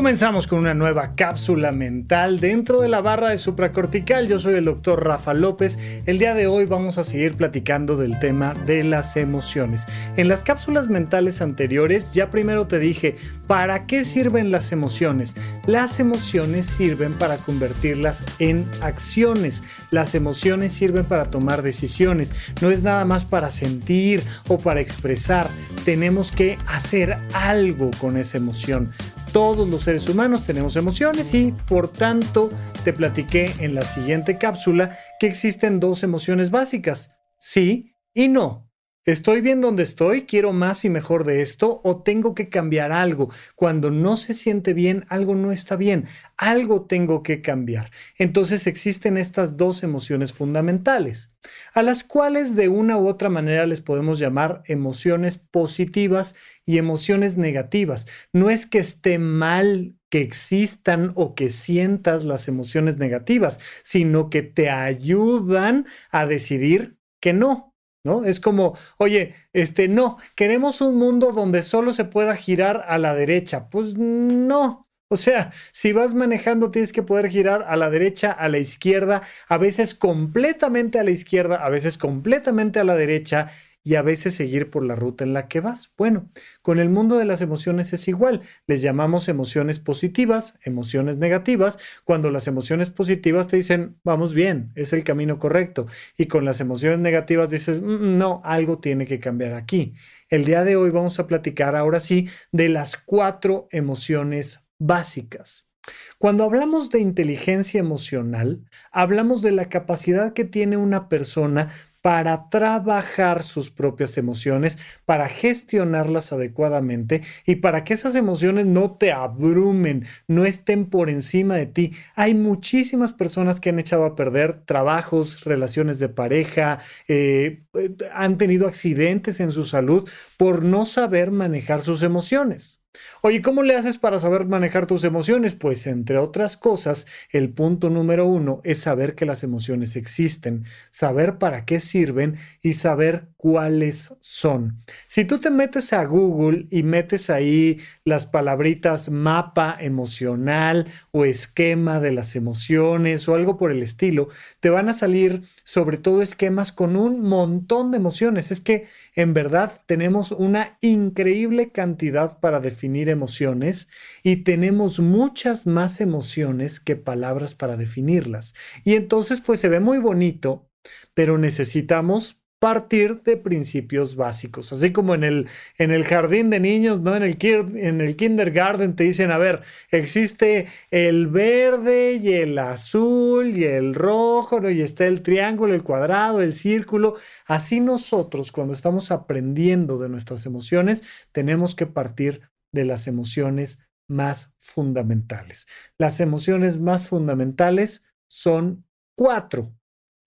Comenzamos con una nueva cápsula mental dentro de la barra de supracortical. Yo soy el doctor Rafa López. El día de hoy vamos a seguir platicando del tema de las emociones. En las cápsulas mentales anteriores ya primero te dije, ¿para qué sirven las emociones? Las emociones sirven para convertirlas en acciones. Las emociones sirven para tomar decisiones. No es nada más para sentir o para expresar. Tenemos que hacer algo con esa emoción. Todos los seres humanos tenemos emociones y por tanto te platiqué en la siguiente cápsula que existen dos emociones básicas, sí y no. ¿Estoy bien donde estoy? ¿Quiero más y mejor de esto? ¿O tengo que cambiar algo? Cuando no se siente bien, algo no está bien. Algo tengo que cambiar. Entonces existen estas dos emociones fundamentales, a las cuales de una u otra manera les podemos llamar emociones positivas y emociones negativas. No es que esté mal que existan o que sientas las emociones negativas, sino que te ayudan a decidir que no ¿no? Es como, oye, este, no, queremos un mundo donde solo se pueda girar a la derecha. Pues no. O sea, si vas manejando tienes que poder girar a la derecha, a la izquierda, a veces completamente a la izquierda, a veces completamente a la derecha y a veces seguir por la ruta en la que vas. Bueno, con el mundo de las emociones es igual. Les llamamos emociones positivas, emociones negativas, cuando las emociones positivas te dicen, vamos bien, es el camino correcto. Y con las emociones negativas dices, mm, mm, no, algo tiene que cambiar aquí. El día de hoy vamos a platicar ahora sí de las cuatro emociones básicas. Cuando hablamos de inteligencia emocional, hablamos de la capacidad que tiene una persona para trabajar sus propias emociones, para gestionarlas adecuadamente y para que esas emociones no te abrumen, no estén por encima de ti. Hay muchísimas personas que han echado a perder trabajos, relaciones de pareja, eh, han tenido accidentes en su salud por no saber manejar sus emociones. Oye, ¿cómo le haces para saber manejar tus emociones? Pues entre otras cosas, el punto número uno es saber que las emociones existen, saber para qué sirven y saber cuáles son. Si tú te metes a Google y metes ahí las palabritas mapa emocional o esquema de las emociones o algo por el estilo, te van a salir sobre todo esquemas con un montón de emociones. Es que en verdad tenemos una increíble cantidad para definir definir emociones y tenemos muchas más emociones que palabras para definirlas. Y entonces pues se ve muy bonito, pero necesitamos partir de principios básicos. Así como en el, en el jardín de niños, ¿no? En el, en el kindergarten te dicen, a ver, existe el verde y el azul y el rojo, ¿no? y está el triángulo, el cuadrado, el círculo. Así nosotros, cuando estamos aprendiendo de nuestras emociones, tenemos que partir de las emociones más fundamentales. Las emociones más fundamentales son cuatro.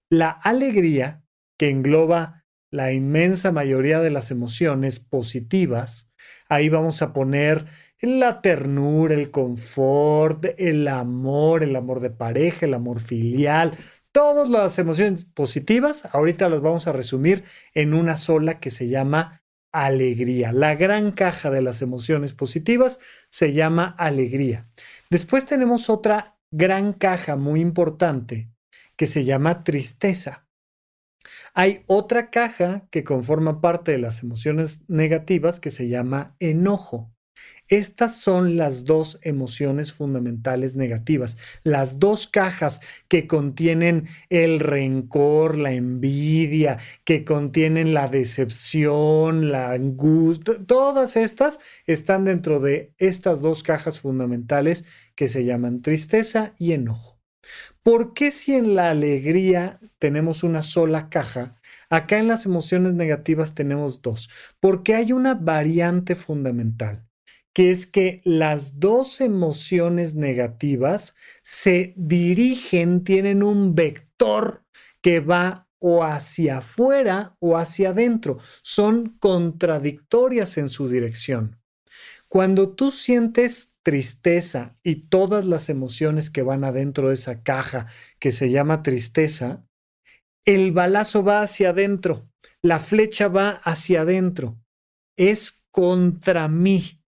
La alegría, que engloba la inmensa mayoría de las emociones positivas. Ahí vamos a poner la ternura, el confort, el amor, el amor de pareja, el amor filial, todas las emociones positivas. Ahorita las vamos a resumir en una sola que se llama alegría. La gran caja de las emociones positivas se llama alegría. Después tenemos otra gran caja muy importante que se llama tristeza. Hay otra caja que conforma parte de las emociones negativas que se llama enojo. Estas son las dos emociones fundamentales negativas, las dos cajas que contienen el rencor, la envidia, que contienen la decepción, la angustia, todas estas están dentro de estas dos cajas fundamentales que se llaman tristeza y enojo. ¿Por qué si en la alegría tenemos una sola caja, acá en las emociones negativas tenemos dos? Porque hay una variante fundamental que es que las dos emociones negativas se dirigen, tienen un vector que va o hacia afuera o hacia adentro. Son contradictorias en su dirección. Cuando tú sientes tristeza y todas las emociones que van adentro de esa caja que se llama tristeza, el balazo va hacia adentro, la flecha va hacia adentro. Es contra mí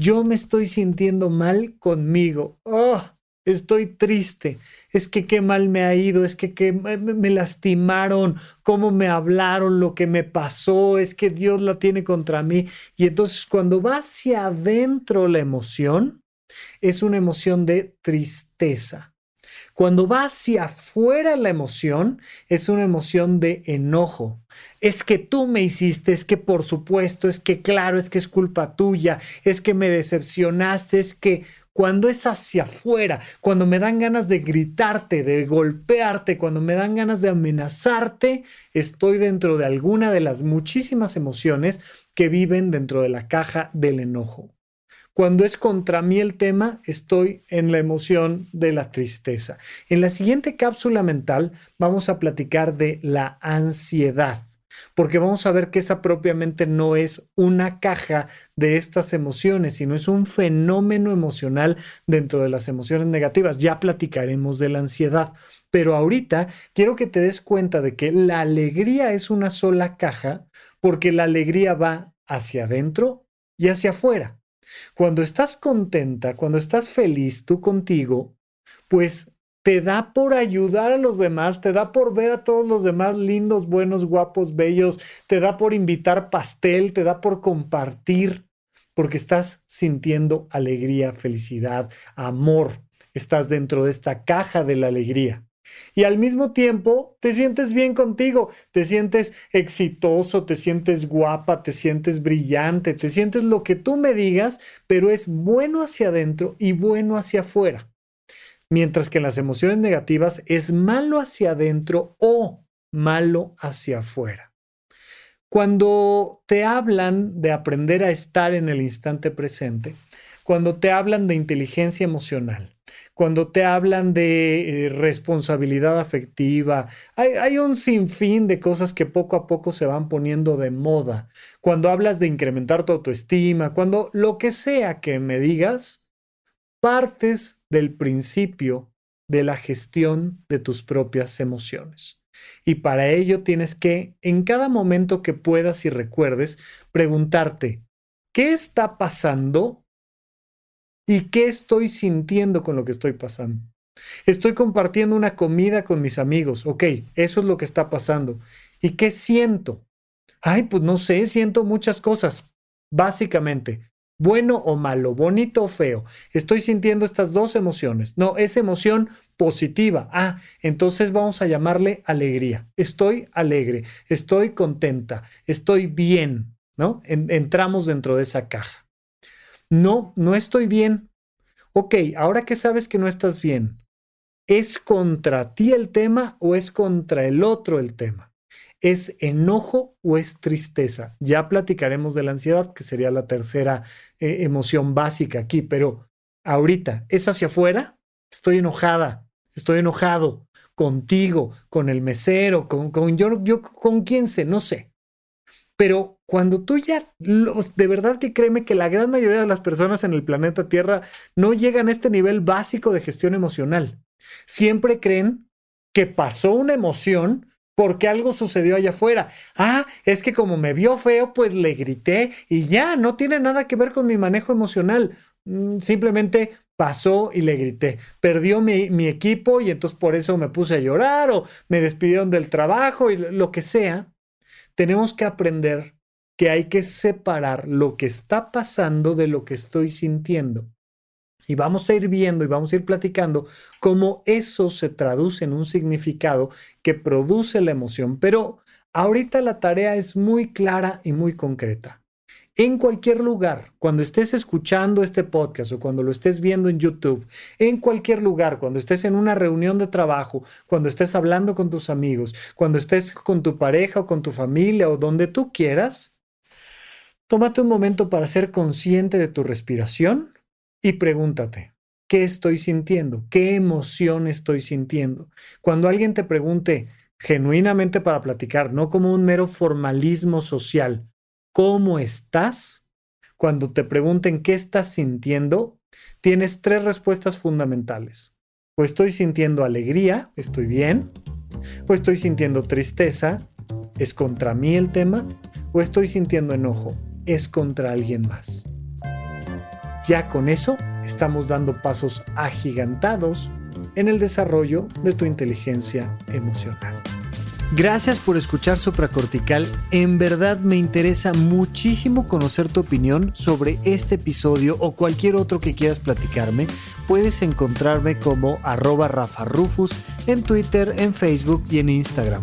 Yo me estoy sintiendo mal conmigo. Oh, estoy triste. Es que qué mal me ha ido, es que, me lastimaron, cómo me hablaron, lo que me pasó, es que Dios la tiene contra mí. Y entonces cuando va hacia adentro la emoción, es una emoción de tristeza. Cuando va hacia afuera la emoción, es una emoción de enojo. Es que tú me hiciste, es que por supuesto, es que claro, es que es culpa tuya, es que me decepcionaste, es que cuando es hacia afuera, cuando me dan ganas de gritarte, de golpearte, cuando me dan ganas de amenazarte, estoy dentro de alguna de las muchísimas emociones que viven dentro de la caja del enojo. Cuando es contra mí el tema, estoy en la emoción de la tristeza. En la siguiente cápsula mental vamos a platicar de la ansiedad porque vamos a ver que esa propiamente no es una caja de estas emociones, sino es un fenómeno emocional dentro de las emociones negativas. Ya platicaremos de la ansiedad, pero ahorita quiero que te des cuenta de que la alegría es una sola caja, porque la alegría va hacia adentro y hacia afuera. Cuando estás contenta, cuando estás feliz tú contigo, pues te da por ayudar a los demás, te da por ver a todos los demás lindos, buenos, guapos, bellos, te da por invitar pastel, te da por compartir, porque estás sintiendo alegría, felicidad, amor, estás dentro de esta caja de la alegría. Y al mismo tiempo te sientes bien contigo, te sientes exitoso, te sientes guapa, te sientes brillante, te sientes lo que tú me digas, pero es bueno hacia adentro y bueno hacia afuera. Mientras que en las emociones negativas es malo hacia adentro o malo hacia afuera. Cuando te hablan de aprender a estar en el instante presente, cuando te hablan de inteligencia emocional, cuando te hablan de eh, responsabilidad afectiva, hay, un sinfín de cosas que poco a poco se van poniendo de moda. Cuando hablas de incrementar tu autoestima, cuando lo que sea que me digas, partes del principio de la gestión de tus propias emociones. Y para ello tienes que, en cada momento que puedas y recuerdes, preguntarte, ¿qué está pasando ¿Y qué estoy sintiendo con lo que estoy pasando? Estoy compartiendo una comida con mis amigos. Ok, eso es lo que está pasando. ¿Y qué siento? Ay, pues no sé, siento muchas cosas. Básicamente, bueno o malo, bonito o feo. Estoy sintiendo estas dos emociones. No, es emoción positiva. Ah, entonces vamos a llamarle alegría. Estoy alegre, estoy contenta, estoy bien, ¿no? entramos dentro de esa caja. No, no estoy bien. Ok, ahora que sabes que no estás bien, ¿es contra ti el tema o es contra el otro el tema? ¿Es enojo o es tristeza? Ya platicaremos de la ansiedad, que sería la tercera eh, emoción básica aquí, pero ahorita, ¿es hacia afuera? Estoy enojada, estoy enojado contigo, con el mesero, con, con yo, yo, con quién sé, no sé. Pero cuando tú ya, de verdad que créeme que la gran mayoría de las personas en el planeta Tierra no llegan a este nivel básico de gestión emocional. Siempre creen que pasó una emoción porque algo sucedió allá afuera. Ah, es que como me vio feo, pues le grité y ya, no tiene nada que ver con mi manejo emocional. Mm, simplemente pasó y le grité. Perdió mi, mi, equipo y entonces por eso me puse a llorar o me despidieron del trabajo y lo que sea tenemos que aprender que hay que separar lo que está pasando de lo que estoy sintiendo. Y vamos a ir viendo y vamos a ir platicando cómo eso se traduce en un significado que produce la emoción. Pero ahorita la tarea es muy clara y muy concreta en cualquier lugar, cuando estés escuchando este podcast o cuando lo estés viendo en YouTube, en cualquier lugar, cuando estés en una reunión de trabajo, cuando estés hablando con tus amigos, cuando estés con tu pareja o con tu familia o donde tú quieras, tómate un momento para ser consciente de tu respiración y pregúntate, ¿qué estoy sintiendo? ¿Qué emoción estoy sintiendo? Cuando alguien te pregunte genuinamente para platicar, no como un mero formalismo social, cómo estás, cuando te pregunten qué estás sintiendo, tienes tres respuestas fundamentales. O estoy sintiendo alegría, estoy bien. O estoy sintiendo tristeza, es contra mí el tema. O estoy sintiendo enojo, es contra alguien más. Ya con eso estamos dando pasos agigantados en el desarrollo de tu inteligencia emocional. Gracias por escuchar Supracortical. En verdad me interesa muchísimo conocer tu opinión sobre este episodio o cualquier otro que quieras platicarme. Puedes encontrarme como arroba Rafa Rufus en Twitter, en Facebook y en Instagram.